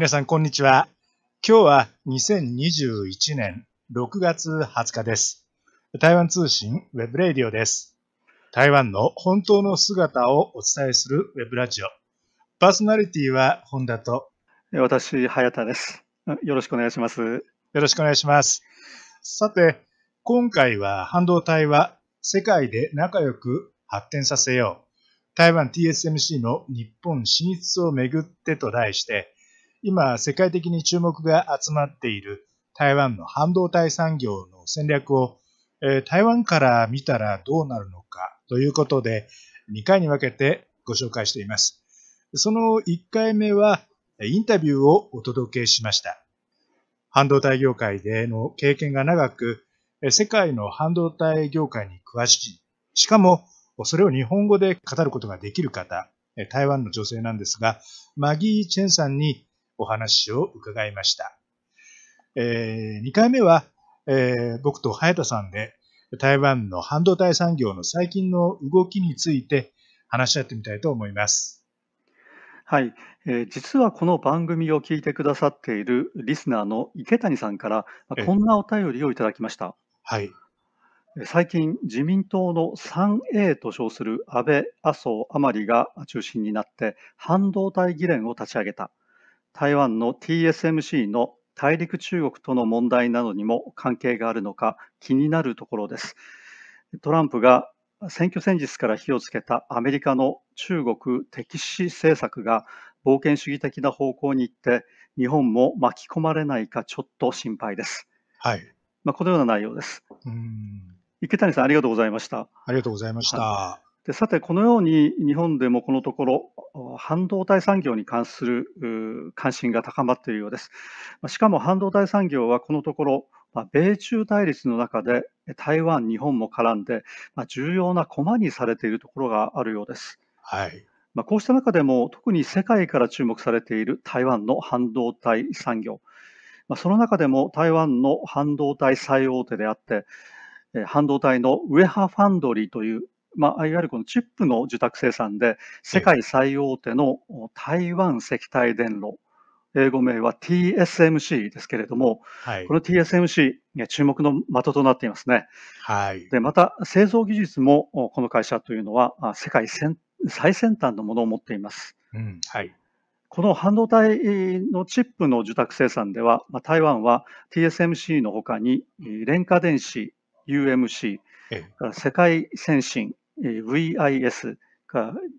皆さん、こんにちは。今日は2021年6月20日です。台湾通信 web radio です。台湾の本当の姿をお伝えするウェブラジオ。パーソナリティは本田と私、早田です。よろしくお願いします。よろしくお願いします。さて、今回は半導体は世界で仲良く発展させよう。台湾 TSMC の日本進出をめぐってと題して、今世界的に注目が集まっている台湾の半導体産業の戦略を、え台湾から見たらどうなるのかということで2回に分けてご紹介しています。その1回目はインタビューをお届けしました。半導体業界での経験が長く、世界の半導体業界に詳しい、しかもそれを日本語で語ることができる方、台湾の女性なんですが、マギー・チェンさんにお話を伺いました。え2回目は、えー僕と早田さんで台湾の半導体産業の最近の動きについて話し合ってみたいと思います。はい、えー実はこの番組を聞いてくださっているリスナーの池谷さんから、こんなお便りをいただきました。はい。えー最近、自民党の 3A と称する安倍、麻生、甘利が中心になって半導体議連を立ち上げた。台湾の TSMC の大陸中国との問題などにも関係があるのか気になるところです。トランプが選挙戦術から火をつけたアメリカの中国敵視政策が冒険主義的な方向に行って日本も巻き込まれないかちょっと心配です。はい。まあ、このような内容です。うん池谷さんありがとうございました。ありがとうございました。でさて、このように日本でもこのところ、あ半導体産業に関する関心が高まっているようです。まあしかも半導体産業はこのところ、まあ米中対立の中で台湾、日本も絡んで、まあ重要な駒にされているところがあるようです。はい。まあ、こうした中でも特に世界から注目されている台湾の半導体産業。まあ、その中でも台湾の半導体最大手であって、えー半導体のウェハファンドリーという、まあ、いわゆるこのチップの受託生産で世界最大手のお台湾石体電路、英語名は TSMC ですけれども、はいこ。の TSMC、ね注目の的となっていますね。はい。で、また製造技術もおこの会社というのはあ世界先最先端のものを持っています。うん。はい。この半導体のチップの受託生産では、まあ台湾は TSMC のほかに、えー廉価電子 UMC、世界先進えー VIS、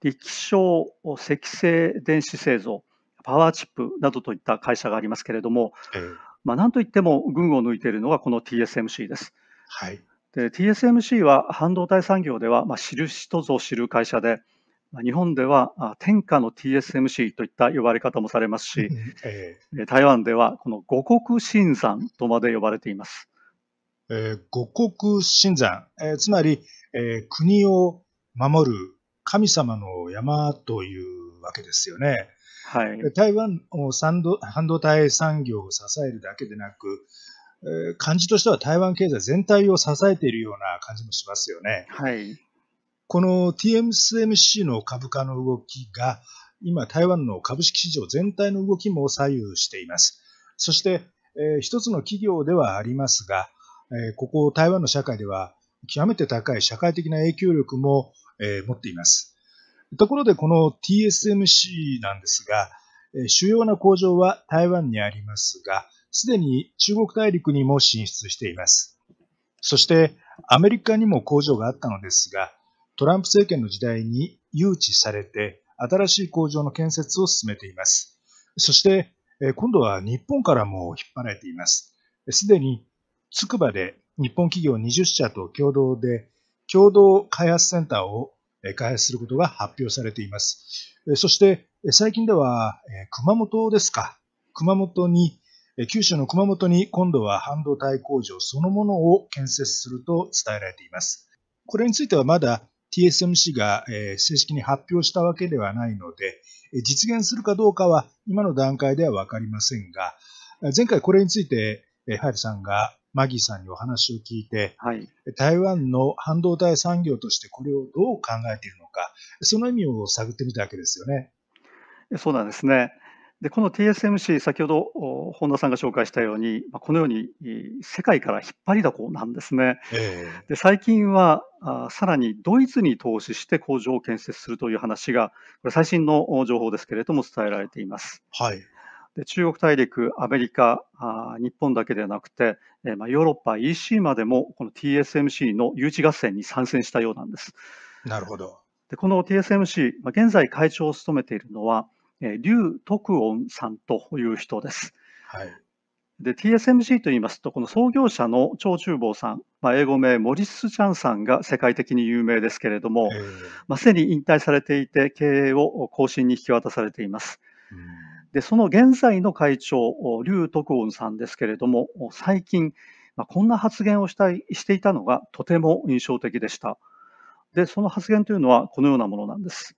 力小積成電子製造、パワーチップなどといった会社がありますけれども、ええまあ、なんといっても群を抜いているのがこの TSMC です。はい。で TSMC は半導体産業では、まあ、知る人ぞ知る会社で、まあ日本ではあ天下の TSMC といった呼ばれ方もされますし、ええ台湾ではこの五国新山とまで呼ばれています。ーえー五国新山、えーつまり、えー国を守る神様の山というわけですよね。はい、台湾の産導半導体産業を支えるだけでなく、えー感じとしては台湾経済全体を支えているような感じもしますよね。はい、この TSMC の株価の動きが、今台湾の株式市場全体の動きも左右しています。そして、えー一つの企業ではありますが、えーここ台湾の社会では極めて高い社会的な影響力も、えー持っています。ところでこの TSMC なんですが、主要な工場は台湾にありますが、すでに中国大陸にも進出しています。そしてアメリカにも工場があったのですが、トランプ政権の時代に誘致されて、新しい工場の建設を進めています。そして、今度は日本からも引っ張られています。すでに、つくばで日本企業20社と共同で、共同開発センターを開発することが発表されています。そして、最近では、熊本ですか。熊本に、九州の熊本に今度は半導体工場そのものを建設すると伝えられています。これについてはまだ TSMC が正式に発表したわけではないので、実現するかどうかは今の段階ではわかりませんが、前回これについて、ハヤトさんがマギーさんにお話を聞いて、はい、台湾の半導体産業としてこれをどう考えているのか、その意味を探ってみたわけですよね。そうなんですね。でこの TSMC、先ほど本田さんが紹介したように、このように世界から引っ張りだこなんですね。えー、で最近はあさらにドイツに投資して工場を建設するという話が、これ最新の情報ですけれども伝えられています。はいで中国大陸、アメリカあ、日本だけではなくて、えーまあ、ヨーロッパ、EC までもこの TSMC の誘致合戦に参戦したようなんです。なるほど。でこの TSMC、まあ、現在会長を務めているのは、えー、劉徳恩さんという人です。はい。で、TSMC と言いますと、この創業者の張忠謀さん、まあ、英語名モリス・チャンさんが世界的に有名ですけれども、まあ、すでに引退されていて、経営を後進に引き渡されています。で、その現在の会長、劉徳恩さんですけれども、最近、まあ、こんな発言をしたいしていたのがとても印象的でした。で、その発言というのはこのようなものなんです。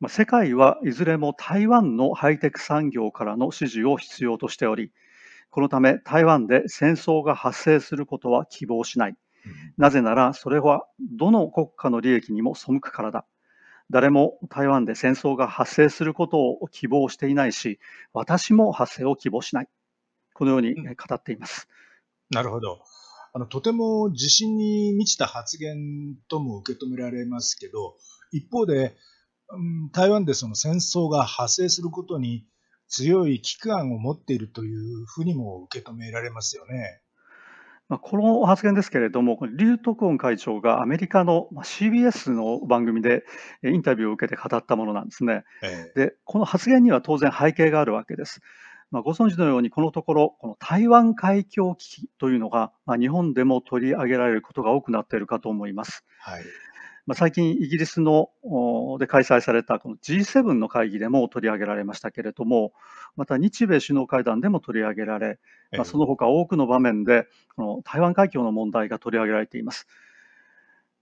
まあ、世界はいずれも台湾のハイテク産業からの支持を必要としており、このため台湾で戦争が発生することは希望しない。なぜならそれはどの国家の利益にも背くからだ。誰も台湾で戦争が発生することを希望していないし、私も発生を希望しない。このように語っています。なるほど。あのとても自信に満ちた発言とも受け止められますけど、一方で、うん、台湾でその戦争が発生することに強い危機感を持っているというふうにも受け止められますよね。まあ、この発言ですけれども、劉徳恩会長がアメリカの CBS の番組でインタビューを受けて語ったものなんですね。ええ、で、この発言には当然背景があるわけです。まあ、ご存知のように、このところ、この台湾海峡危機というのが、まあ、日本でも取り上げられることが多くなっているかと思います。はいまあ、最近、イギリスので開催されたこの G7 の会議でも取り上げられましたけれども、また日米首脳会談でも取り上げられ、まあ、その他多くの場面でこの台湾海峡の問題が取り上げられています。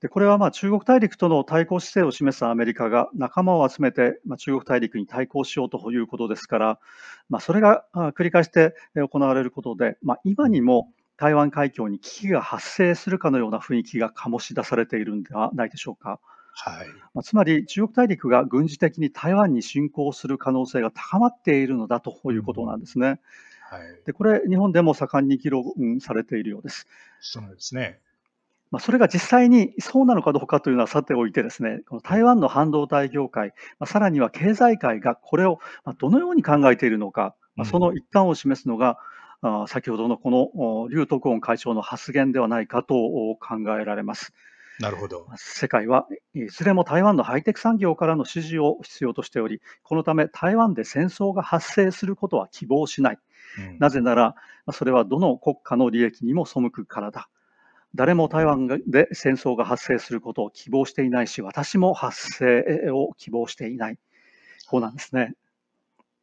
でこれはまあ中国大陸との対抗姿勢を示すアメリカが仲間を集めて、まあ、中国大陸に対抗しようということですから、まあ、それが繰り返して行われることで、まあ、今にも台湾海峡に危機が発生するかのような雰囲気が醸し出されているんではないでしょうか。はいまあ、つまり中国大陸が軍事的に台湾に侵攻する可能性が高まっているのだということなんですね。うんはい、でこれ、日本でも盛んに議論されているようです。そうですねまあ、それが実際にそうなのかどうかというのはさておいてですね、この台湾の半導体業界、まあ、さらには経済界がこれをどのように考えているのか、まあ、その一端を示すのが、うん、先ほどのこの劉徳恩会長の発言ではないかと考えられます。なるほど世界はいずれも台湾のハイテク産業からの支持を必要としており、このため台湾で戦争が発生することは希望しない。うん、なぜなら、それはどの国家の利益にも背くからだ。誰も台湾で戦争が発生することを希望していないし、私も発生を希望していない。こうなんですね。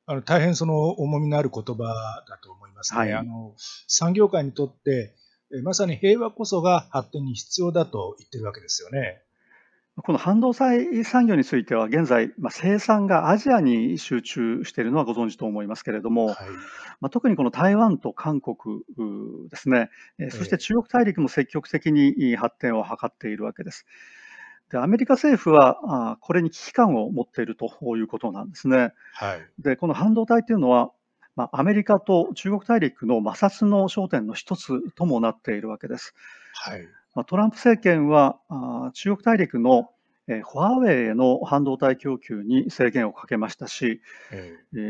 あの大変その重みのある言葉だと思いますね。はい、あの産業界にとってまさに平和こそが発展に必要だと言ってるわけですよね。この半導体産業については現在、まあ、生産がアジアに集中しているのはご存知と思いますけれども、はい、まあ、特にこの台湾と韓国ですね、えそして中国大陸も積極的に発展を図っているわけです。でアメリカ政府はあこれに危機感を持っているということなんですね。はい、でこの半導体というのは、まあ、アメリカと中国大陸の摩擦の焦点の一つともなっているわけです。はいトランプ政権は中国大陸のファーウェイへの半導体供給に制限をかけましたし、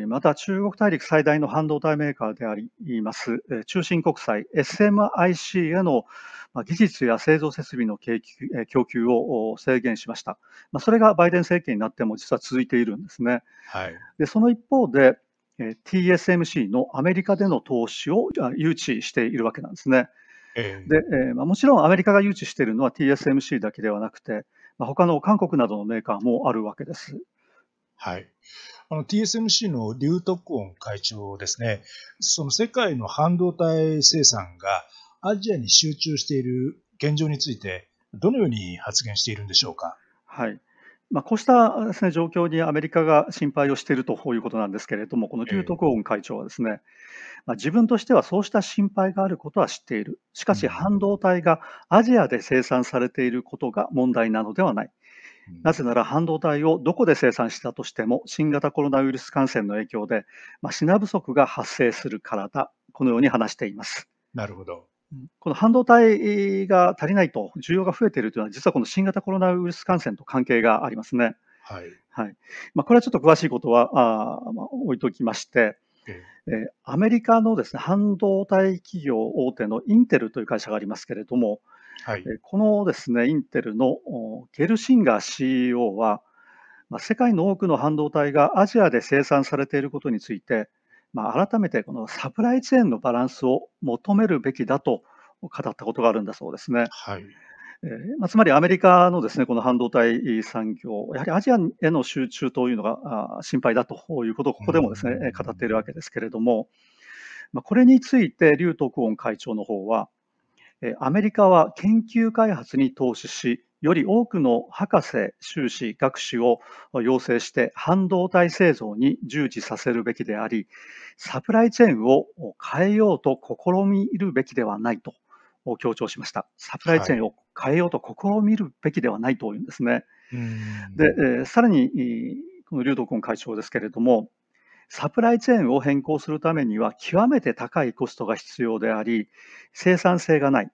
また中国大陸最大の半導体メーカーであります中芯国際 SMIC への技術や製造設備の供給を制限しました。それがバイデン政権になっても実は続いているんですね。はい、でその一方で TSMC のアメリカでの投資を誘致しているわけなんですね。で、えーまあ、もちろんアメリカが誘致しているのは TSMC だけではなくて、まあ、他の韓国などのメーカーもあるわけです。はい。あの TSMC の劉徳恩会長ですね、その世界の半導体生産がアジアに集中している現状について、どのように発言しているんでしょうか？はい。まあ、こうしたです、ね、状況にアメリカが心配をしているということなんですけれども、この劉徳恩会長はですね、まあ、自分としてはそうした心配があることは知っている。しかし、半導体がアジアで生産されていることが問題なのではない。なぜなら半導体をどこで生産したとしても新型コロナウイルス感染の影響で、まあ、品不足が発生するからだ、このように話しています。なるほど。この半導体が足りないと、需要が増えているというのは、実はこの新型コロナウイルス感染と関係がありますね。はい。はい。まあ、これはちょっと詳しいことはあ、まあ、置いときまして、えー、アメリカのですね半導体企業大手のインテルという会社がありますけれども、はい、このですねインテルのゲルシンガー CEO は、まあ、世界の多くの半導体がアジアで生産されていることについて、まあ、改めてこのサプライチェーンのバランスを求めるべきだと語ったことがあるんだそうですね。はいえーまあ、つまりアメリカのですねこの半導体産業、やはりアジアへの集中というのがあ心配だということをここでもですね、語っているわけですけれども、まあ、これについて劉徳恩会長の方は、アメリカは研究開発に投資し、より多くの博士、修士、学士を養成して半導体製造に従事させるべきであり、サプライチェーンを変えようと試みるべきではないと強調しました。サプライチェーンを変えようと試みるべきではないというんですね。で、さらに、この劉道根会長ですけれども、サプライチェーンを変更するためには極めて高いコストが必要であり、生産性がない。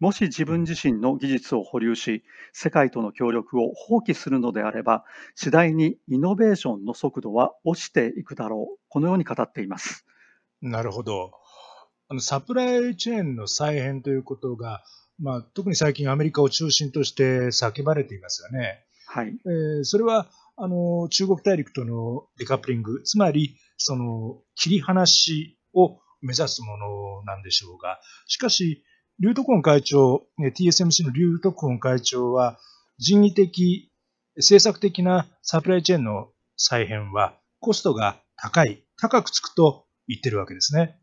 もし自分自身の技術を保留し、世界との協力を放棄するのであれば、次第にイノベーションの速度は落ちていくだろう。このように語っています。なるほど。あのサプライチェーンの再編ということが、まあ、特に最近アメリカを中心として叫ばれていますよね。はい。えー、それは、あの、中国大陸とのデカップリング、つまり、その、切り離しを目指すものなんでしょうが、しかし、劉徳ン会長、TSMC の劉徳ン会長は、人為的、政策的なサプライチェーンの再編は、コストが高い、高くつくと言ってるわけですね。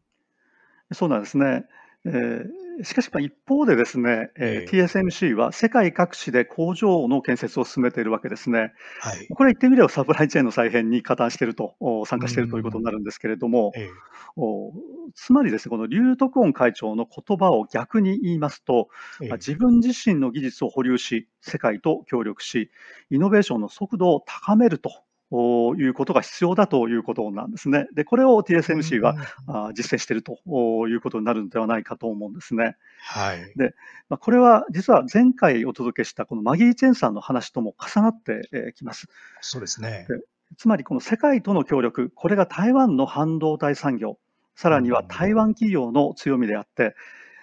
そうなんですね。えーしかし、一方でですね、えー、TSMC は世界各地で工場の建設を進めているわけですね。はい、これは言ってみればサプライチェーンの再編に加担していると、参加しているということになるんですけれども、えー、つまりですね、この劉徳恩会長の言葉を逆に言いますと、えー、自分自身の技術を保留し、世界と協力し、イノベーションの速度を高めるということが必要だということなんですね。で、これを TSMC は、うん、実践しているということになるのではないかと思うんですね。はい。で、まあ、これは実は前回お届けしたこのマギー・チェンさんの話とも重なってきます。そうですね。つまりこの世界との協力、これが台湾の半導体産業、さらには台湾企業の強みであって、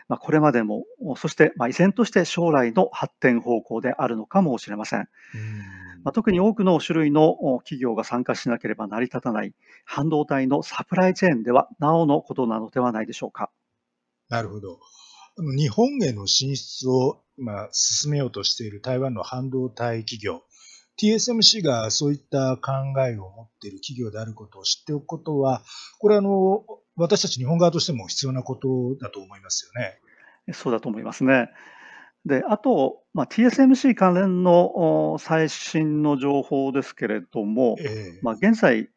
まあ、これまでも、そしてまあ依然として将来の発展方向であるのかもしれません。うんまあ、特に多くの種類の企業が参加しなければ成り立たない半導体のサプライチェーンではなおのことなのではないでしょうか。なるほど。日本への進出を今進めようとしている台湾の半導体企業、TSMC がそういった考えを持っている企業であることを知っておくことは、これあの、私たち日本側としても必要なことだと思いますよね。そうだと思いますね。で、あと、まあ、TSMC 関連の最新の情報ですけれども、えー、まあ、現在、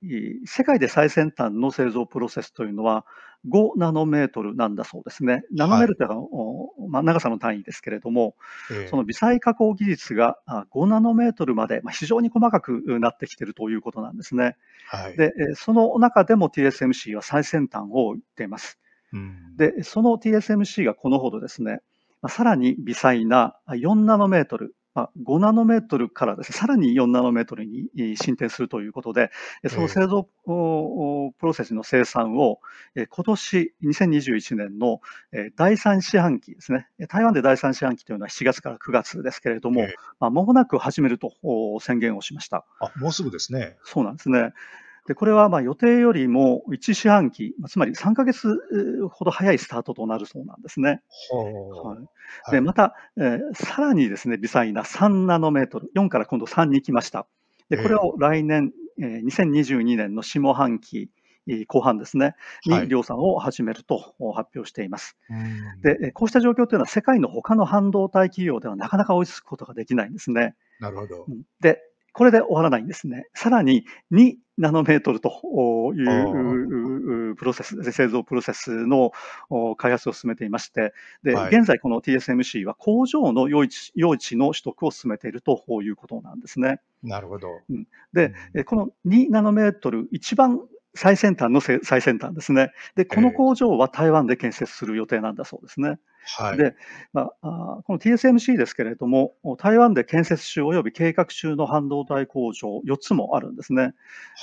世界で最先端の製造プロセスというのは5ナノメートルなんだそうですね。ナノメートルというのは、はい、まあ、長さの単位ですけれども、えー、その微細加工技術が5ナノメートルまで、まあ、非常に細かくなってきているということなんですね。はい、で、その中でも TSMC は最先端を言っています。うん、で、その TSMC がこのほどですね、さらに微細な4ナノメートル、5ナノメートルからですね、さらに4ナノメートルに進展するということで、その製造プロセスの生産を今年2021年の第3四半期ですね、台湾で第3四半期というのは7月から9月ですけれども、まもなく始めると宣言をしました。あ、もうすぐですね。そうなんですね。でこれはまあ予定よりも1四半期、つまり3か月ほど早いスタートとなるそうなんですね。はい、でまた、えー、さらにですね、微細な3ナノメートル、4から今度3に来ました。でこれを来年、えー、2022年の下半期後半ですね、に量産を始めると発表しています。はい、で、こうした状況というのは世界の他の半導体企業ではなかなか追いつくことができないんですね。なるほど。で、これで終わらないんですね。さらに2ナノメートルというプロセス、製造プロセスの開発を進めていまして、で、はい、現在この TSMC は工場の用地用地の取得を進めているということなんですね。なるほど。で、うん、この2ナノメートル、一番最先端の最先端ですね。で、この工場は台湾で建設する予定なんだそうですね。はい、で、まあ、この TSMC ですけれども、台湾で建設中及び計画中の半導体工場4つもあるんですね。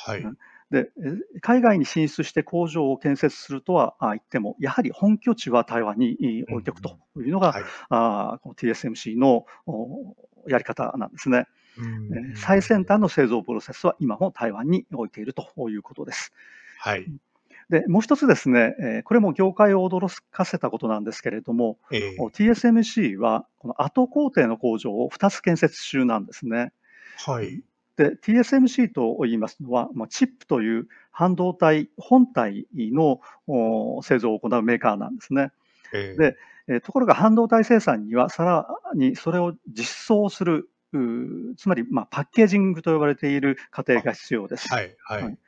はい、で海外に進出して工場を建設するとは言っても、やはり本拠地は台湾に置いておくというのが、うんはい、あこの TSMC のやり方なんですね。最先端の製造プロセスは今も台湾に置いているということです。はい。で、もう一つですね、これも業界を驚かせたことなんですけれども、えー、TSMC はこの後工程の工場を2つ建設中なんですね。はい。で、TSMC と言いますのは、まあ、チップという半導体本体の製造を行うメーカーなんですね。えー、で、えところが半導体生産にはさらにそれを実装するつまり、まあ、パッケージングと呼ばれている過程が必要です。はい、はい、はい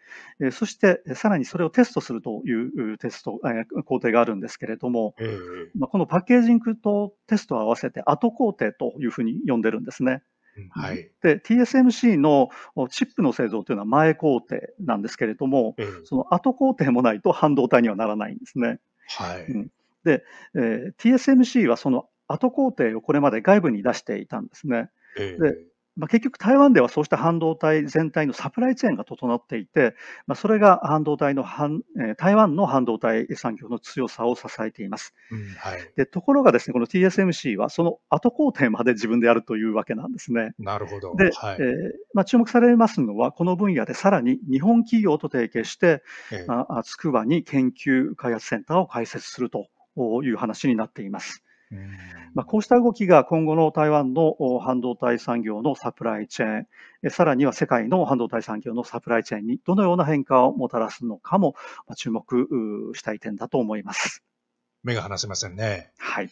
えそして、さらにそれをテストするというテスト、え工程があるんですけれども、えー、まあ、このパッケージングとテストを合わせて後工程というふうに呼んでるんですね。はい、で TSMC のチップの製造というのは前工程なんですけれども、えー、その後工程もないと半導体にはならないんですね。はいうん、で、えー、TSMC はその後工程をこれまで外部に出していたんですね。でまあ、結局、台湾ではそうした半導体全体のサプライチェーンが整っていて、まあ、それが半導体の半、え台湾の半導体産業の強さを支えています。うんはい、でところがですね、この TSMC はその後工程まで自分でやるというわけなんですね。なるほど。で、はい、えー、まあ、注目されますのは、この分野でさらに日本企業と提携して、えー、まあ、筑波に研究開発センターを開設するという話になっています。まあ、こうした動きが今後の台湾の半導体産業のサプライチェーン、さらには世界の半導体産業のサプライチェーンにどのような変化をもたらすのかも注目したい点だと思います。目が離せませんね。はい。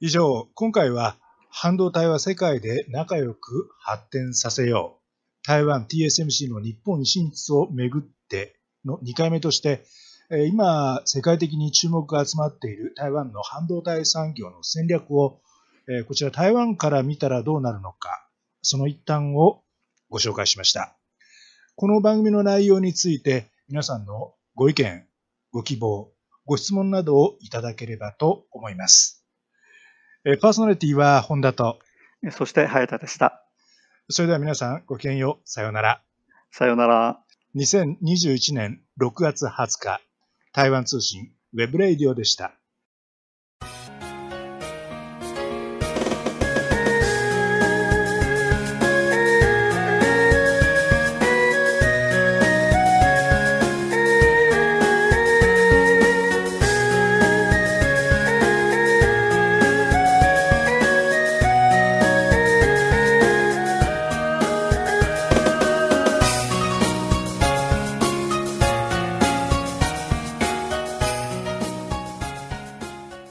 以上、今回は半導体は世界で仲良く発展させよう。台湾 TSMC の日本進出をめぐっての2回目として、今、世界的に注目が集まっている台湾の半導体産業の戦略を、こちら台湾から見たらどうなるのか、その一端をご紹介しました。この番組の内容について皆さんのご意見、ご希望、ご質問などをいただければと思います。パーソナリティは本田と、そして早田でした。それでは皆さんごきげんよう。さようなら。さようなら。2021年6月20日、台湾通信 web radio でした。